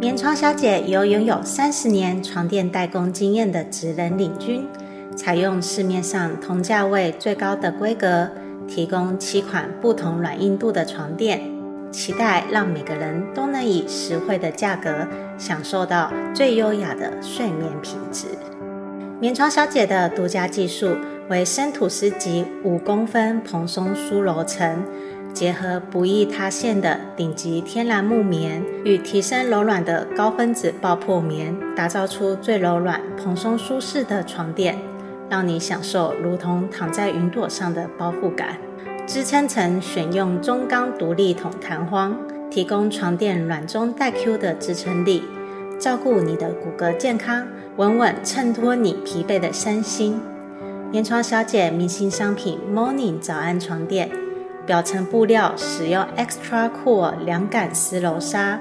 棉床小姐由拥有三十年床垫代工经验的职人领军，采用市面上同价位最高的规格，提供七款不同软硬度的床垫，期待让每个人都能以实惠的价格享受到最优雅的睡眠品质。棉床小姐的独家技术为生吐司级五公分蓬松酥柔层。结合不易塌陷的顶级天然木棉与提升柔软的高分子爆破棉，打造出最柔软、蓬松舒适的床垫，让你享受如同躺在云朵上的包覆感。支撑层选用中钢独立筒弹簧，提供床垫软中带 Q 的支撑力，照顾你的骨骼健康，稳稳衬托你疲惫的身心。棉床小姐明星商品 Morning 早安床垫。表层布料使用 Extra Cool 凉感丝柔纱，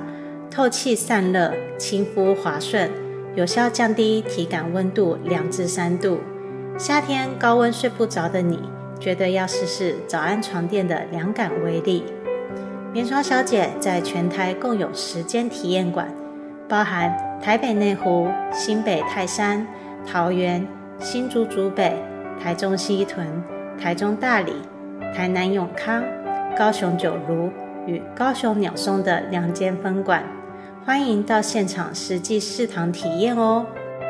透气散热，亲肤滑顺，有效降低体感温度两至三度。夏天高温睡不着的你，绝对要试试早安床垫的凉感威力。棉床小姐在全台共有十间体验馆，包含台北内湖、新北泰山、桃园、新竹竹北、台中西屯、台中大里。台南永康、高雄九如与高雄鸟松的两间分馆，欢迎到现场实际试躺体验哦。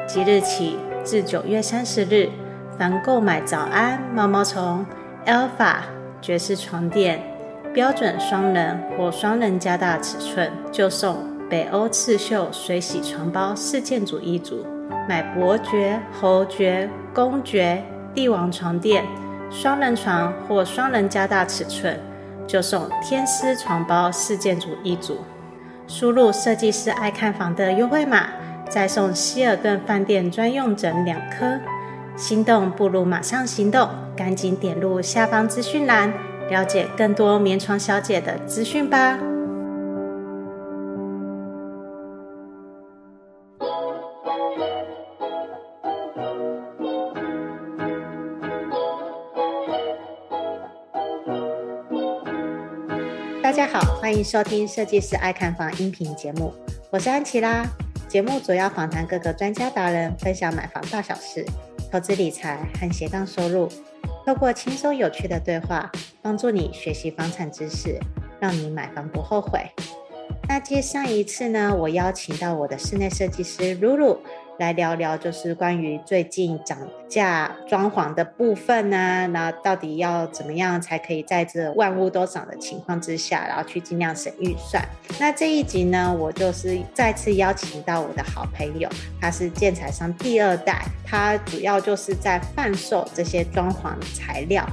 即日起至九月三十日，凡购买早安毛毛虫、Alpha 爵士床垫、标准双人或双人加大尺寸，就送北欧刺绣水洗床包四件组一组。买伯爵、侯爵、公爵、帝王床垫。双人床或双人加大尺寸，就送天丝床包四件组一组。输入设计师爱看房的优惠码，再送希尔顿饭店专用枕两颗。心动不如马上行动，赶紧点入下方资讯栏，了解更多棉床小姐的资讯吧。欢迎收听设计师爱看房音频节目，我是安琪拉。节目主要访谈各个专家达人，分享买房大小事、投资理财和斜杠收入，透过轻松有趣的对话，帮助你学习房产知识，让你买房不后悔。那接上一次呢，我邀请到我的室内设计师露露。来聊聊，就是关于最近涨价装潢的部分呢、啊。那到底要怎么样才可以在这万物都涨的情况之下，然后去尽量省预算？那这一集呢，我就是再次邀请到我的好朋友，他是建材商第二代，他主要就是在贩售这些装潢材料。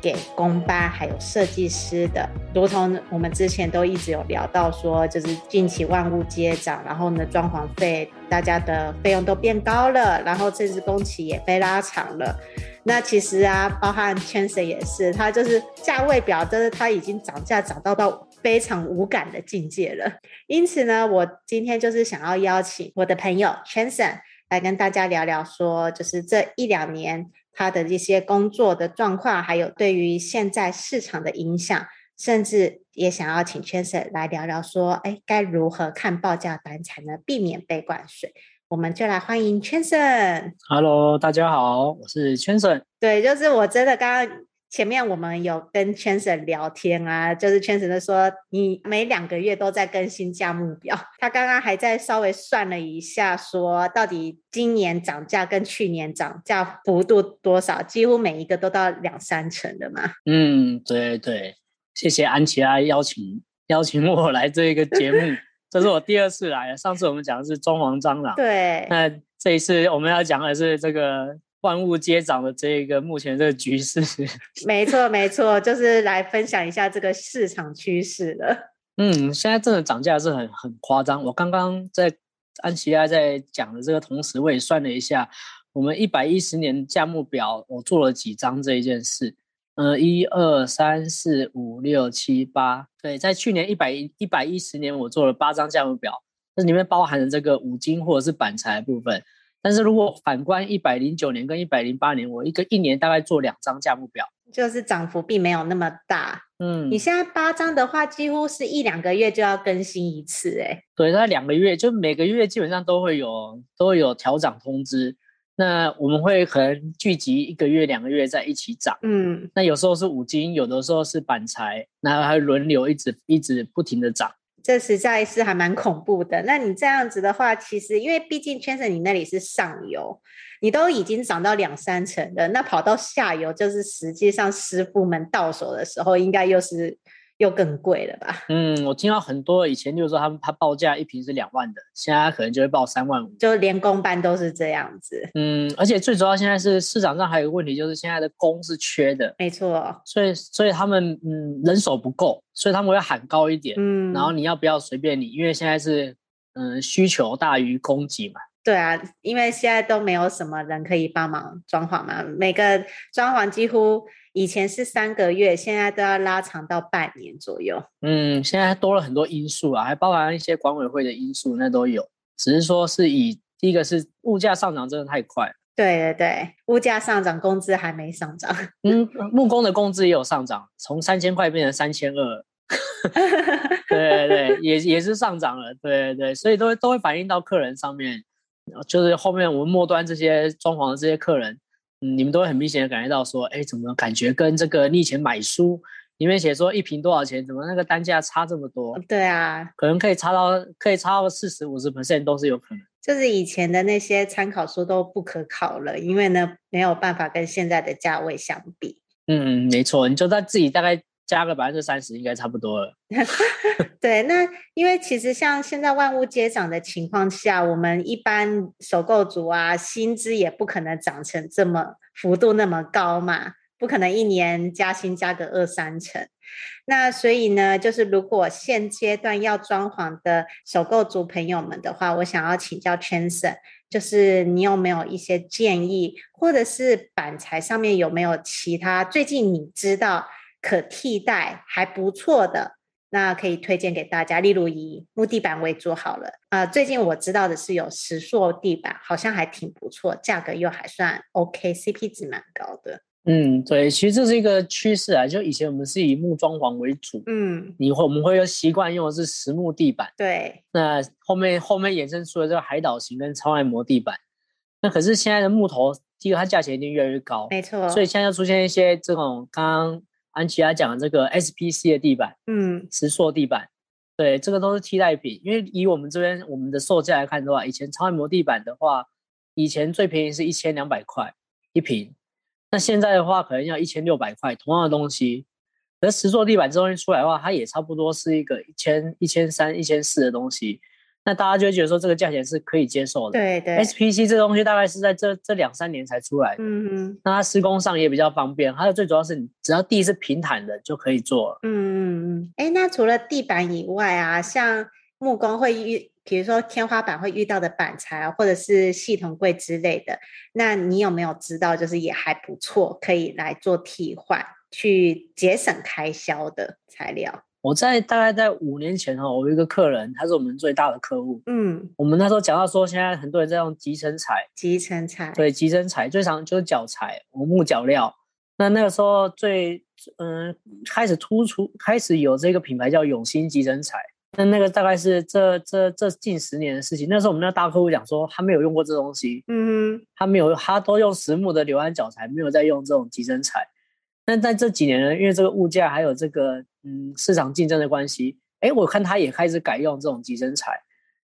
给工班还有设计师的，如同我们之前都一直有聊到说，就是近期万物皆涨，然后呢，装潢费大家的费用都变高了，然后甚至工期也被拉长了。那其实啊，包含 c h a n c e 也是，他就是价位表，就是他已经涨价涨到到非常无感的境界了。因此呢，我今天就是想要邀请我的朋友 c h a n c e 来跟大家聊聊说，就是这一两年。他的一些工作的状况，还有对于现在市场的影响，甚至也想要请 Chancellor 来聊聊，说，哎，该如何看报价单才能避免被灌水？我们就来欢迎 Chancellor。Hello，大家好，我是 Chancellor。对，就是我真的刚刚。前面我们有跟 Chancellor 聊天啊，就是 Chancellor 说你每两个月都在更新价目表，他刚刚还在稍微算了一下，说到底今年涨价跟去年涨价幅度多少，几乎每一个都到两三成的嘛。嗯，对对，谢谢安琪拉邀请邀请我来这个节目，这是我第二次来了，上次我们讲的是装潢蟑螂，对，那这一次我们要讲的是这个。万物皆涨的这一个目前这个局势，没错没错，就是来分享一下这个市场趋势了。嗯，现在真的涨价是很很夸张。我刚刚在安琪拉在讲的这个同时，我也算了一下，我们一百一十年价目表，我做了几张这一件事。嗯、呃，一二三四五六七八，对，在去年一百一百一十年，我做了八张价目表，这里面包含了这个五金或者是板材的部分。但是如果反观一百零九年跟一百零八年，我一个一年大概做两张价目表，就是涨幅并没有那么大。嗯，你现在八张的话，几乎是一两个月就要更新一次，哎，对，那两个月就每个月基本上都会有都会有调涨通知。那我们会可能聚集一个月、两个月在一起涨，嗯，那有时候是五金，有的时候是板材，然后还轮流一直一直不停的涨。这实在是还蛮恐怖的。那你这样子的话，其实因为毕竟圈生你那里是上游，你都已经涨到两三成了，那跑到下游，就是实际上师傅们到手的时候，应该又是。又更贵了吧？嗯，我听到很多以前就是说他们他报价一瓶是两万的，现在可能就会报三万五，就连工班都是这样子。嗯，而且最主要现在是市场上还有一个问题，就是现在的工是缺的，没错。所以所以他们嗯人手不够，所以他们会喊高一点，嗯，然后你要不要随便你，因为现在是嗯需求大于供给嘛。对啊，因为现在都没有什么人可以帮忙装潢嘛，每个装潢几乎。以前是三个月，现在都要拉长到半年左右。嗯，现在多了很多因素啊，还包含一些管委会的因素，那都有。只是说是以第一个是物价上涨真的太快。对对对，物价上涨，工资还没上涨。嗯，木工的工资也有上涨，从三千块变成三千二。对对对，也也是上涨了。对对对，所以都都会反映到客人上面，就是后面我们末端这些装潢的这些客人。嗯，你们都会很明显的感觉到说，哎，怎么感觉跟这个你以前买书里面写说一瓶多少钱，怎么那个单价差这么多？对啊，可能可以差到可以差到四十五十 percent 都是有可能。就是以前的那些参考书都不可考了，因为呢没有办法跟现在的价位相比。嗯，没错，你就在自己大概。加个百分之三十应该差不多了。对，那因为其实像现在万物皆涨的情况下，我们一般首购族啊，薪资也不可能涨成这么幅度那么高嘛，不可能一年加薪加个二三成。那所以呢，就是如果现阶段要装潢的首购族朋友们的话，我想要请教圈生，就是你有没有一些建议，或者是板材上面有没有其他最近你知道？可替代还不错的，那可以推荐给大家。例如以木地板为主好了，啊、呃，最近我知道的是有石塑地板，好像还挺不错，价格又还算 OK，CP 值蛮高的。嗯，对，其实这是一个趋势啊。就以前我们是以木装潢为主，嗯，你会我们会习惯用的是实木地板，对。那后面后面衍生出了这个海岛型跟超耐磨地板，那可是现在的木头，第一个它价钱一定越来越高，没错。所以现在又出现一些这种刚刚。安琪拉讲的这个 SPC 的地板，嗯，石塑地板，对，这个都是替代品。因为以我们这边我们的售价来看的话，以前超耐磨地板的话，以前最便宜是一千两百块一平，那现在的话可能要一千六百块，同样的东西。而石塑地板这东西出来的话，它也差不多是一个一千、一千三、一千四的东西。那大家就会觉得说这个价钱是可以接受的。对对，SPC 这个东西大概是在这这两三年才出来的。嗯嗯。那它施工上也比较方便，还有最主要是你只要地是平坦的就可以做了。嗯嗯嗯。哎，那除了地板以外啊，像木工会遇，比如说天花板会遇到的板材啊，或者是系统柜之类的，那你有没有知道就是也还不错，可以来做替换，去节省开销的材料？我在大概在五年前哈，我有一个客人，他是我们最大的客户。嗯，我们那时候讲到说，现在很多人在用集成材，集成材，对，集成材最常就是脚材，我木脚料。那那个时候最嗯开始突出，开始有这个品牌叫永兴集成材。那那个大概是这这这近十年的事情。那时候我们那大客户讲说，他没有用过这东西，嗯哼，他没有，他都用实木的流安脚材，没有在用这种集成材。但在这几年呢，因为这个物价还有这个。嗯，市场竞争的关系，哎，我看他也开始改用这种集成材，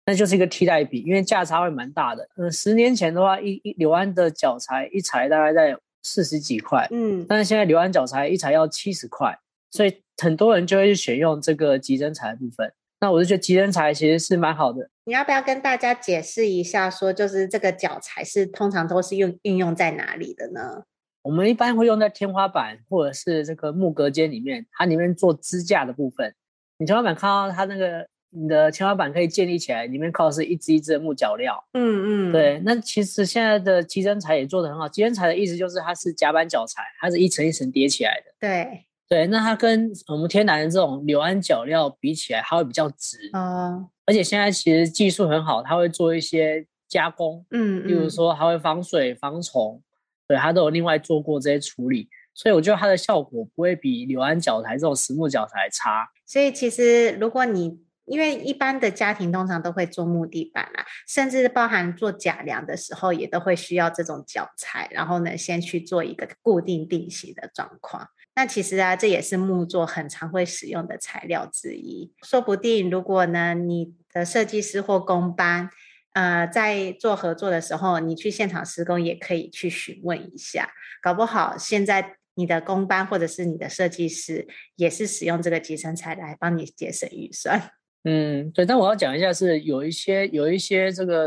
那就是一个替代品，因为价差会蛮大的。嗯，十年前的话，一一柳安的脚材一材大概在四十几块，嗯，但是现在柳安脚材一材要七十块，所以很多人就会去选用这个集成材的部分。那我就觉得集成材其实是蛮好的。你要不要跟大家解释一下，说就是这个脚材是通常都是用运用在哪里的呢？我们一般会用在天花板或者是这个木隔间里面，它里面做支架的部分。你天花板看到它那个，你的天花板可以建立起来，里面靠的是一支一支的木脚料。嗯嗯，对。那其实现在的集成材也做得很好。集成材的意思就是它是夹板脚材，它是一层一层叠起来的。对对，那它跟我们天然的这种流安脚料比起来，它会比较直。哦。而且现在其实技术很好，它会做一些加工。嗯嗯。例如说，它会防水防虫。对，它都有另外做过这些处理，所以我觉得它的效果不会比柳安脚材这种实木脚材差。所以其实如果你因为一般的家庭通常都会做木地板啊，甚至包含做假梁的时候，也都会需要这种脚材，然后呢，先去做一个固定定型的状况。那其实啊，这也是木作很常会使用的材料之一。说不定如果呢，你的设计师或工班，呃，在做合作的时候，你去现场施工也可以去询问一下，搞不好现在你的工班或者是你的设计师也是使用这个集成材来帮你节省预算。嗯，对，但我要讲一下，是有一些有一些这个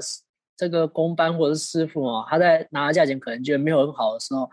这个工班或者是师傅哦，他在拿价钱可能觉得没有很好的时候，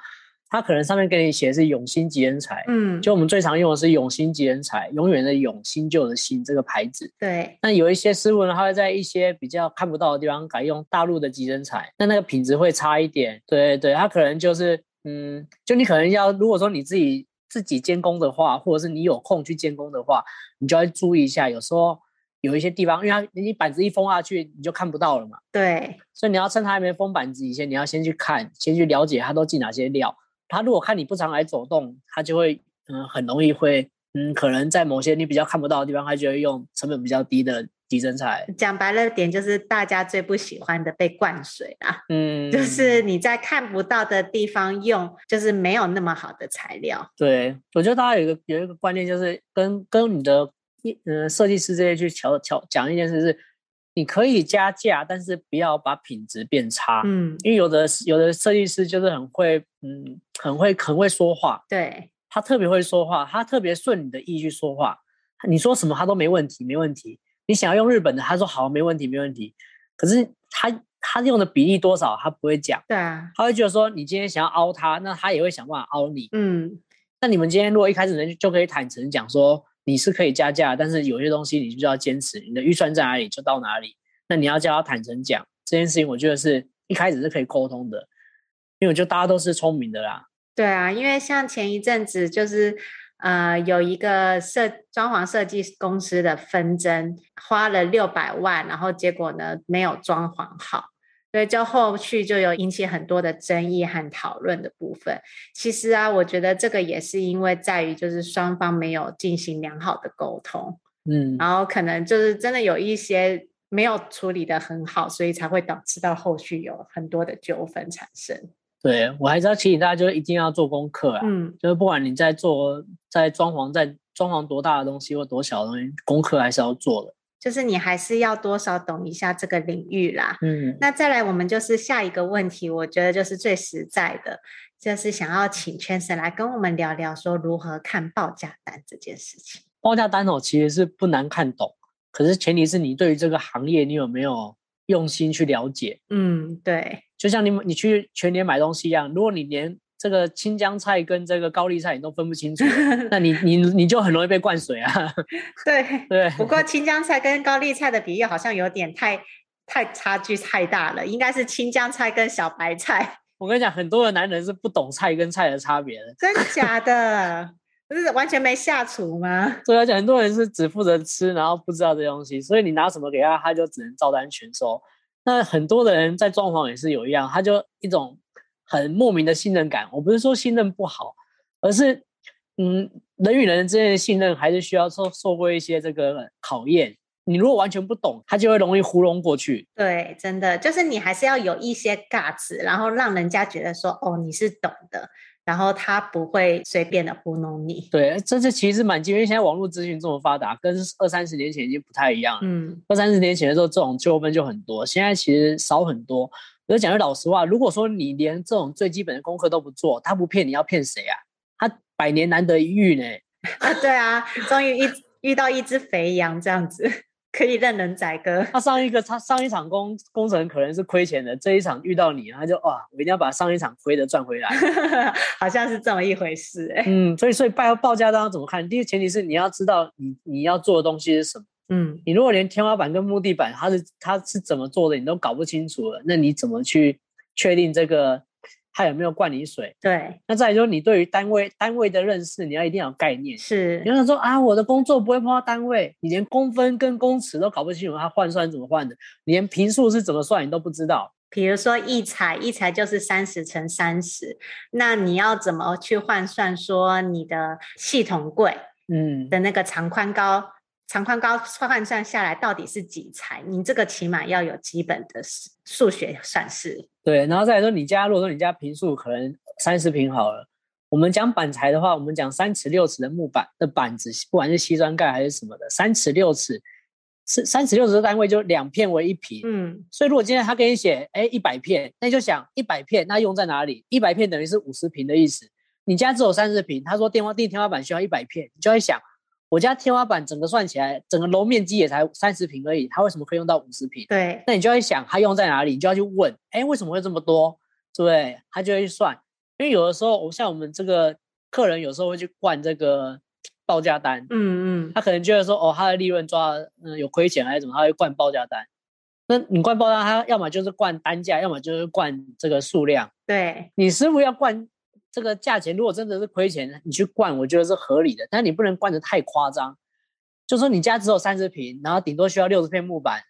他可能上面给你写的是永兴集成材，嗯，就我们最常用的是永兴集成材，永远的永，新旧的新这个牌子。对，那有一些师傅呢，他会在一些比较看不到的地方改用大陆的集成材，那那个品质会差一点。对对，他可能就是，嗯，就你可能要，如果说你自己自己监工的话，或者是你有空去监工的话，你就要注意一下，有时候。有一些地方，因为它你板子一封下去，你就看不到了嘛。对，所以你要趁它还没封板子以前，你要先去看，先去了解它都进哪些料。他如果看你不常来走动，他就会嗯很容易会嗯可能在某些你比较看不到的地方，他就会用成本比较低的集成材。讲白了点，就是大家最不喜欢的被灌水啊。嗯，就是你在看不到的地方用，就是没有那么好的材料。对，我觉得大家有一个有一个观念，就是跟跟你的。一嗯，设计师这些去调调讲一件事是，你可以加价，但是不要把品质变差。嗯，因为有的有的设计师就是很会，嗯，很会很会说话。对，他特别会说话，他特别顺你的意去说话。你说什么他都没问题，没问题。你想要用日本的，他说好，没问题，没问题。可是他他用的比例多少，他不会讲。对啊，他会觉得说你今天想要凹他，那他也会想办法凹你。嗯，那你们今天如果一开始人就可以坦诚讲说。你是可以加价，但是有些东西你就要坚持，你的预算在哪里就到哪里。那你要叫他坦诚讲这件事情，我觉得是一开始是可以沟通的，因为我觉得大家都是聪明的啦。对啊，因为像前一阵子就是呃有一个设装潢设计公司的纷争，花了六百万，然后结果呢没有装潢好。所以就后续就有引起很多的争议和讨论的部分。其实啊，我觉得这个也是因为在于就是双方没有进行良好的沟通，嗯，然后可能就是真的有一些没有处理的很好，所以才会导致到后续有很多的纠纷产生。对，我还是要提醒大家，就是一定要做功课啊，嗯，就是不管你在做在装潢，在装潢多大的东西或多小的东西，功课还是要做的。就是你还是要多少懂一下这个领域啦。嗯，那再来，我们就是下一个问题，我觉得就是最实在的，就是想要请 Chancellor 来跟我们聊聊，说如何看报价单这件事情。报价单哦，其实是不难看懂，可是前提是你对于这个行业你有没有用心去了解。嗯，对。就像你你去全年买东西一样，如果你连这个青江菜跟这个高丽菜你都分不清楚，那你你你就很容易被灌水啊。对对，不过青江菜跟高丽菜的比例好像有点太太差距太大了，应该是青江菜跟小白菜。我跟你讲，很多的男人是不懂菜跟菜的差别的。真的假的？不是完全没下厨吗？所以而且很多人是只负责吃，然后不知道这东西，所以你拿什么给他，他就只能照单全收。那很多的人在装潢也是有一样，他就一种。很莫名的信任感，我不是说信任不好，而是，嗯，人与人之间的信任还是需要受受过一些这个考验。你如果完全不懂，他就会容易糊弄过去。对，真的就是你还是要有一些 guts，然后让人家觉得说，哦，你是懂的，然后他不会随便的糊弄你。对，这这其实蛮因为现在网络资讯这么发达，跟二三十年前已经不太一样了。嗯，二三十年前的时候，这种纠纷就很多，现在其实少很多。我讲句老实话，如果说你连这种最基本的功课都不做，他不骗你要骗谁啊？他百年难得一遇呢。啊，对啊，终于一遇到一只肥羊这样子，可以任人宰割。他上一个他上一场工工程可能是亏钱的，这一场遇到你，他就哇，我一定要把上一场亏的赚回来。好像是这么一回事哎。嗯，所以所以报报价单怎么看？第一个前提是你要知道你你要做的东西是什么。嗯，你如果连天花板跟木地板它是它是怎么做的，你都搞不清楚了，那你怎么去确定这个它有没有灌你水？对，那再来就是你对于单位单位的认识，你要一定要有概念。是，有人说啊，我的工作不会碰到单位，你连公分跟公尺都搞不清楚，它换算怎么换的，你连平数是怎么算你都不知道，比如说一材，一材就是三十乘三十，那你要怎么去换算说你的系统柜，嗯。的那个长宽高，嗯、长宽高换算下来到底是几材？你这个起码要有基本的数学算式。对，然后再来说你家，如果说你家平数可能三十平好了，我们讲板材的话，我们讲三尺六尺的木板的板子，不管是西砖盖还是什么的，三尺六尺。是三尺六尺的单位，就两片为一平。嗯，所以如果今天他给你写，哎，一百片，那你就想一百片，那用在哪里？一百片等于是五十平的意思。你家只有三十平，他说电话地天花板需要一百片，你就会想，我家天花板整个算起来，整个楼面积也才三十平而已，他为什么可以用到五十平？对，那你就会想，他用在哪里？你就要去问，哎，为什么会这么多？对？他就会去算，因为有的时候，我像我们这个客人，有时候会去灌这个。报价单，嗯嗯，他可能觉得说，哦，他的利润抓，嗯，有亏钱还是怎么，他会灌报价单。那你灌报价单，他要么就是灌单价，要么就是灌这个数量。对，你师傅要灌这个价钱，如果真的是亏钱，你去灌，我觉得是合理的。但你不能灌的太夸张，就说你家只有三十平，然后顶多需要六十片木板，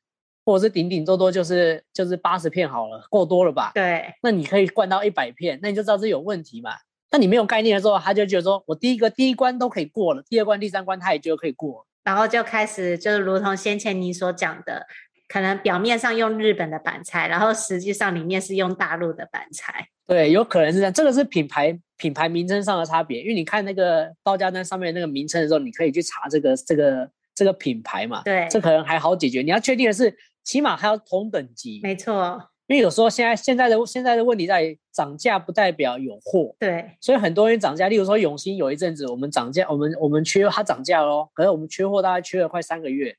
或者是顶顶多多就是就是八十片好了，够多了吧？对，那你可以灌到一百片，那你就知道这有问题嘛。那你没有概念的时候，他就觉得说，我第一个第一关都可以过了，第二关、第三关他也觉得可以过，然后就开始就是如同先前你所讲的，可能表面上用日本的板材，然后实际上里面是用大陆的板材。对，有可能是这样。这个是品牌品牌名称上的差别，因为你看那个报价单上面那个名称的时候，你可以去查这个这个这个品牌嘛。对，这可能还好解决。你要确定的是，起码还要同等级。没错。因为有时候现在现在的现在的问题在于涨价不代表有货，对，所以很多人涨价。例如说永兴有一阵子我们涨价，我们我们缺它涨价喽，可是我们缺货大概缺了快三个月，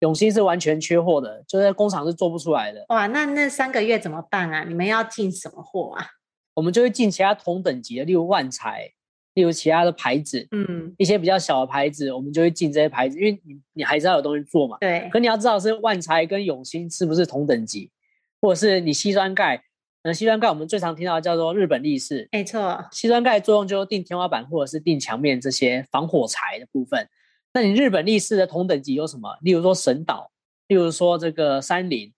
永兴是完全缺货的，就是工厂是做不出来的。哇，那那三个月怎么办啊？你们要进什么货啊？我们就会进其他同等级的，例如万财，例如其他的牌子，嗯，一些比较小的牌子，我们就会进这些牌子，因为你你还是要有东西做嘛，对。可你要知道是万财跟永兴是不是同等级？或者是你西酸钙，嗯，西酸钙我们最常听到的叫做日本力士，没错。西酸钙作用就是定天花板或者是定墙面这些防火材的部分。那你日本力士的同等级有什么？例如说神岛，例如说这个山林，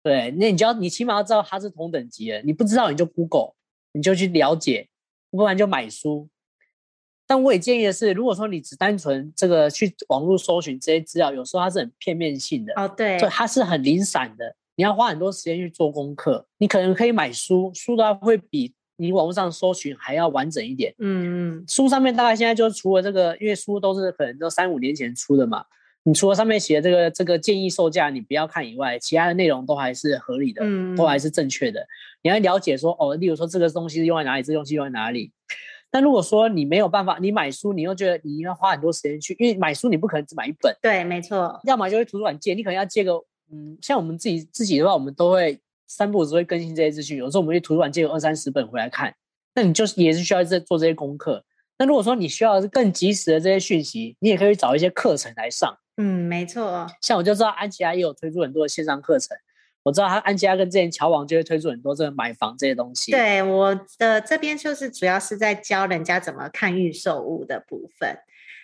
对，那你就要你起码要知道它是同等级的。你不知道你就 Google，你就去了解，不然就买书。但我也建议的是，如果说你只单纯这个去网络搜寻这些资料，有时候它是很片面性的，哦，对，所以它是很零散的。你要花很多时间去做功课，你可能可以买书，书的话会比你网络上搜寻还要完整一点。嗯嗯，书上面大概现在就除了这个，因为书都是可能都三五年前出的嘛，你除了上面写的这个这个建议售价你不要看以外，其他的内容都还是合理的，嗯，都还是正确的。你要了解说哦，例如说这个东西是用在哪里，这个东西用在哪里。但如果说你没有办法，你买书你又觉得你要花很多时间去，因为买书你不可能只买一本，对，没错，要么就是图书馆借，你可能要借个。嗯，像我们自己自己的话，我们都会三不五时会更新这些资讯。有时候我们去图书馆借个二三十本回来看，那你就是也是需要在做这些功课。那如果说你需要更及时的这些讯息，你也可以找一些课程来上。嗯，没错。像我就知道安琪拉也有推出很多的线上课程，我知道他安琪拉跟之前乔王就会推出很多这个买房这些东西。对，我的这边就是主要是在教人家怎么看预售物的部分。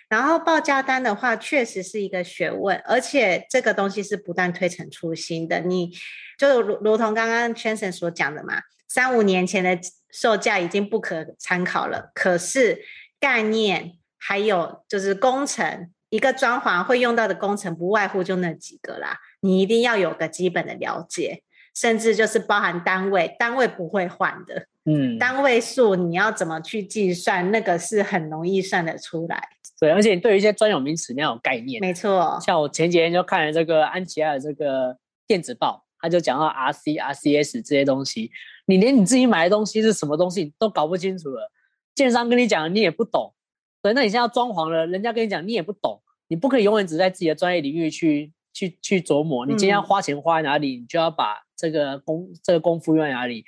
然后报价单的话，确实是一个学问，而且这个东西是不断推陈出新的。你就如如同刚刚 Chanson 所讲的嘛，三五年前的售价已经不可参考了。可是概念还有就是工程，一个装潢会用到的工程，不外乎就那几个啦。你一定要有个基本的了解，甚至就是包含单位，单位不会换的。嗯，单位数你要怎么去计算？那个是很容易算得出来。对，而且你对于一些专有名词你要有概念。没错，像我前几天就看了这个安琪拉的这个电子报，他就讲到 RC、RCS 这些东西，你连你自己买的东西是什么东西你都搞不清楚了，建商跟你讲你也不懂。对，那你现在要装潢了，人家跟你讲你也不懂，你不可以永远只在自己的专业领域去去去琢磨。你今天要花钱花在哪里，嗯、你就要把这个功这个功夫用在哪里。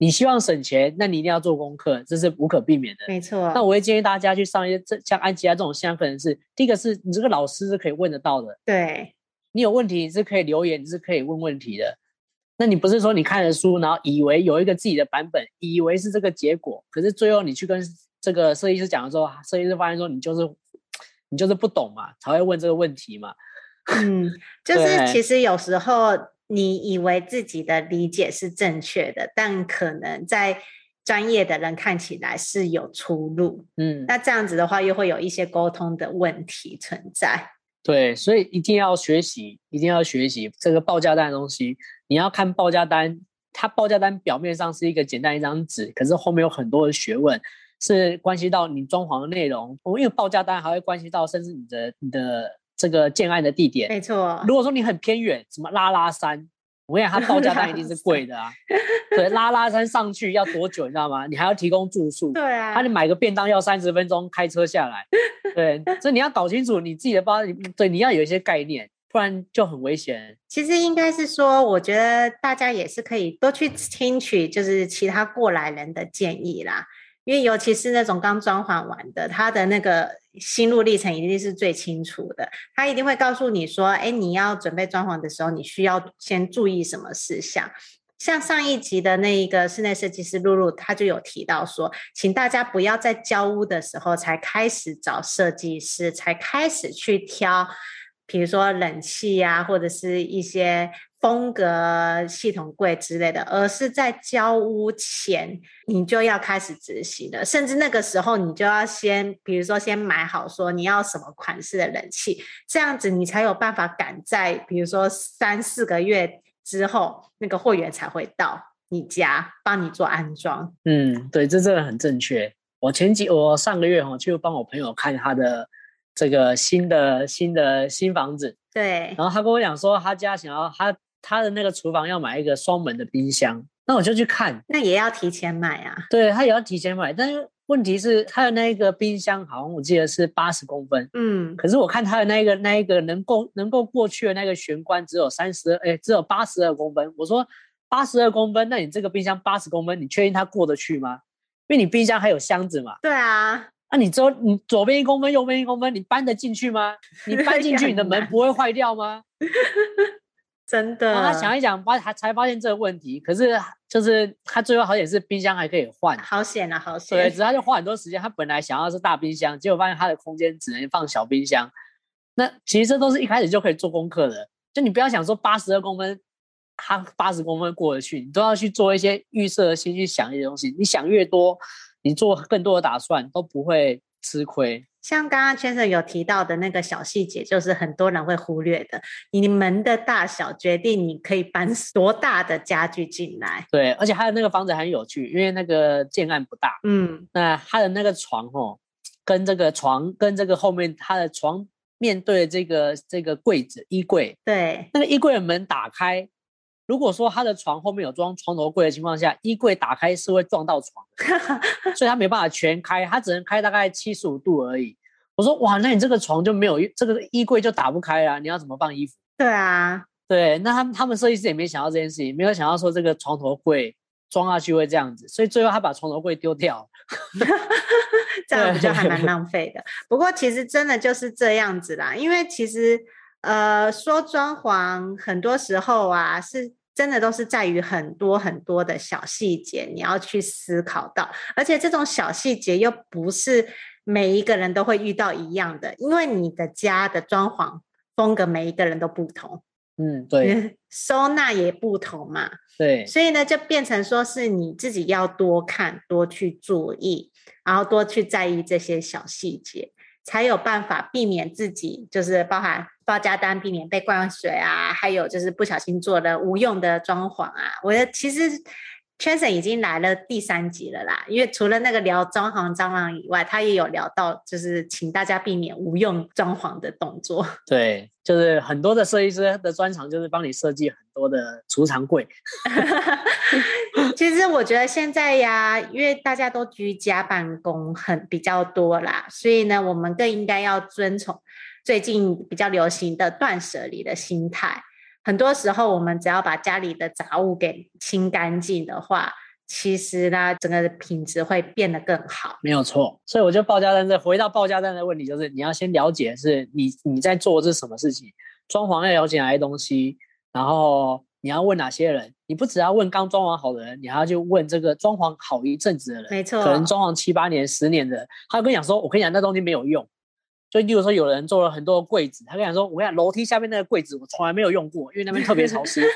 你希望省钱，那你一定要做功课，这是无可避免的。没错。那我会建议大家去上一些这像安吉拉这种线上课程是，第一个是你这个老师是可以问得到的。对。你有问题你是可以留言，你是可以问问题的。那你不是说你看了书，然后以为有一个自己的版本，以为是这个结果，可是最后你去跟这个设计师讲的时候，设计师发现说你就是你就是不懂嘛，才会问这个问题嘛。嗯，就是 其实有时候。你以为自己的理解是正确的，但可能在专业的人看起来是有出入。嗯，那这样子的话，又会有一些沟通的问题存在。对，所以一定要学习，一定要学习这个报价单的东西。你要看报价单，它报价单表面上是一个简单一张纸，可是后面有很多的学问，是关系到你装潢的内容。因为报价单还会关系到，甚至你的你的这个建案的地点。没错，如果说你很偏远，什么拉拉山。我跟你讲，它报价单一定是贵的啊！对，拉拉山上去要多久，你知道吗？你还要提供住宿。对啊，他你买个便当要三十分钟开车下来。对，所以你要搞清楚你自己的包，对，你要有一些概念，不然就很危险。其实应该是说，我觉得大家也是可以多去听取，就是其他过来人的建议啦。因为尤其是那种刚装潢完的，他的那个心路历程一定是最清楚的。他一定会告诉你说：“哎，你要准备装潢的时候，你需要先注意什么事项。”像上一集的那一个室内设计师露露，他就有提到说：“请大家不要在交屋的时候才开始找设计师，才开始去挑，比如说冷气啊，或者是一些。”风格系统柜之类的，而是在交屋前，你就要开始执行了。甚至那个时候，你就要先，比如说先买好，说你要什么款式的冷气，这样子你才有办法赶在，比如说三四个月之后，那个货源才会到你家帮你做安装。嗯，对，这真的很正确。我前几，我上个月哈，就帮我朋友看他的这个新的新的新房子，对，然后他跟我讲说，他家想要他。他的那个厨房要买一个双门的冰箱，那我就去看。那也要提前买啊？对，他也要提前买，但是问题是他的那个冰箱好像我记得是八十公分，嗯，可是我看他的那个那一个能够能够过去的那个玄关只有三十二，哎，只有八十二公分。我说八十二公分，那你这个冰箱八十公分，你确定它过得去吗？因为你冰箱还有箱子嘛。对啊，那你左你左边一公分，右边一公分，你搬得进去吗？你搬进去，你的门 不会坏掉吗？真的，他想一想，发他才发现这个问题。可是就是他最后好险是冰箱还可以换，好险啊，好险！对，只是他就花很多时间。他本来想要是大冰箱，结果发现他的空间只能放小冰箱。那其实这都是一开始就可以做功课的。就你不要想说八十二公分，他八十公分过得去，你都要去做一些预设的心去想一些东西。你想越多，你做更多的打算都不会吃亏。像刚刚先生有提到的那个小细节，就是很多人会忽略的。你门的大小决定你可以搬 多大的家具进来。对，而且他的那个房子很有趣，因为那个建案不大。嗯，那他的那个床哦，跟这个床跟这个后面他的床面对这个这个柜子衣柜。对，那个衣柜的门打开。如果说他的床后面有装床头柜的情况下，衣柜打开是会撞到床，所以他没办法全开，他只能开大概七十五度而已。我说哇，那你这个床就没有这个衣柜就打不开啊，你要怎么放衣服？对啊，对，那他们他们设计师也没想到这件事情，没有想到说这个床头柜装下去会这样子，所以最后他把床头柜丢掉，这样不就还蛮浪费的。不过其实真的就是这样子啦，因为其实呃说装潢很多时候啊是。真的都是在于很多很多的小细节，你要去思考到，而且这种小细节又不是每一个人都会遇到一样的，因为你的家的装潢风格每一个人都不同，嗯，对，收纳也不同嘛，对，所以呢，就变成说是你自己要多看、多去注意，然后多去在意这些小细节。才有办法避免自己就是包含报价单，避免被灌水啊，还有就是不小心做了无用的装潢啊。我的其实。Chanson 已经来了第三集了啦，因为除了那个聊装潢蟑螂以外，他也有聊到，就是请大家避免无用装潢的动作。对，就是很多的设计师的专长就是帮你设计很多的储藏柜。其实我觉得现在呀，因为大家都居家办公很比较多啦，所以呢，我们更应该要遵从最近比较流行的断舍离的心态。很多时候，我们只要把家里的杂物给清干净的话，其实呢，整个品质会变得更好。没有错，所以我觉得报价单，这回到报价单的问题，就是你要先了解是你你在做的是什么事情，装潢要了解哪些东西，然后你要问哪些人，你不只要问刚装潢好的人，你还要去问这个装潢好一阵子的人，没错，可能装潢七八年、十年的，他会跟你讲说，我跟你讲那东西没有用。就例如说有人做了很多柜子，他跟你说，我跟你讲，楼梯下面那个柜子我从来没有用过，因为那边特别潮湿。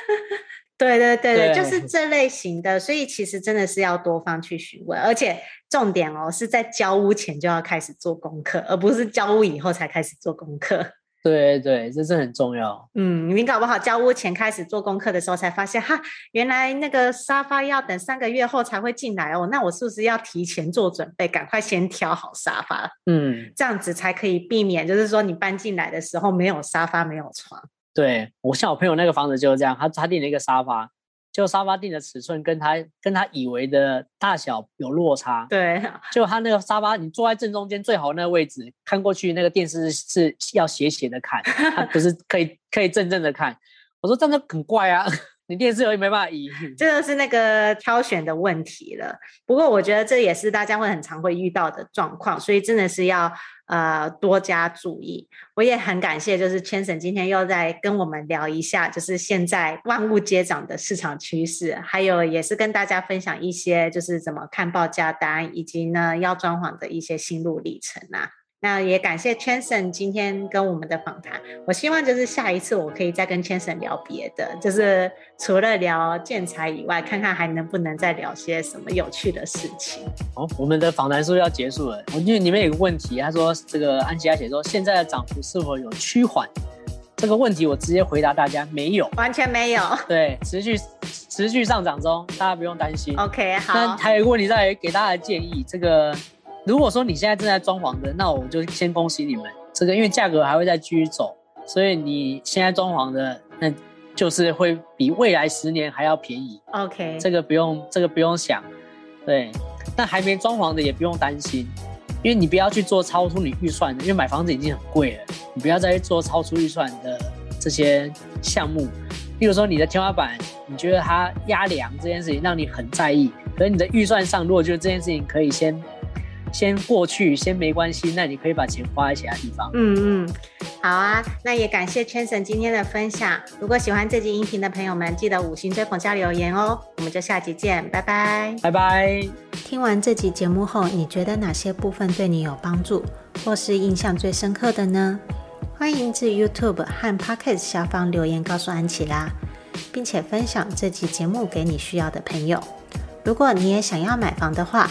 对对对对，就是这类型的，所以其实真的是要多方去询问，而且重点哦是在交屋前就要开始做功课，而不是交屋以后才开始做功课。对对，这是很重要。嗯，你搞不好交屋前开始做功课的时候，才发现哈，原来那个沙发要等三个月后才会进来哦。那我是不是要提前做准备，赶快先挑好沙发？嗯，这样子才可以避免，就是说你搬进来的时候没有沙发，没有床。对，我像我朋友那个房子就是这样，他他订了一个沙发。就沙发垫的尺寸跟他跟他以为的大小有落差，对。就他那个沙发，你坐在正中间最好那个位置，看过去那个电视是要斜斜的看，它不是可以可以正正的看。我说这样很怪啊，你电视又没办法移，这个是那个挑选的问题了。不过我觉得这也是大家会很常会遇到的状况，所以真的是要。呃，多加注意。我也很感谢，就是 Chanson 今天又在跟我们聊一下，就是现在万物皆涨的市场趋势，还有也是跟大家分享一些，就是怎么看报价单，以及呢要装潢的一些心路历程啊。那也感谢 Chanson 今天跟我们的访谈。我希望就是下一次我可以再跟 Chanson 聊别的，就是除了聊建材以外，看看还能不能再聊些什么有趣的事情。哦，我们的访谈是不是要结束了？我因为里面有个问题，他说这个安琪亚写说现在的涨幅是否有趋缓？这个问题我直接回答大家，没有，完全没有。对，持续持续上涨中，大家不用担心。OK，好。那还有一个问题再给大家建议，这个。如果说你现在正在装潢的，那我就先恭喜你们。这个因为价格还会再继续走，所以你现在装潢的，那就是会比未来十年还要便宜。OK，这个不用，这个不用想。对，但还没装潢的也不用担心，因为你不要去做超出你预算的，因为买房子已经很贵了，你不要再去做超出预算的这些项目。例如说你的天花板，你觉得它压梁这件事情让你很在意，可是你的预算上，如果觉得这件事情可以先。先过去，先没关系。那你可以把钱花在其他地方。嗯嗯，好啊。那也感谢 Chanson 今天的分享。如果喜欢这集音频的朋友们，记得五星追捧加留言哦。我们就下集见，拜拜，拜拜。听完这集节目后，你觉得哪些部分对你有帮助，或是印象最深刻的呢？欢迎至 YouTube 和 Podcast 下方留言告诉安琪拉，并且分享这集节目给你需要的朋友。如果你也想要买房的话，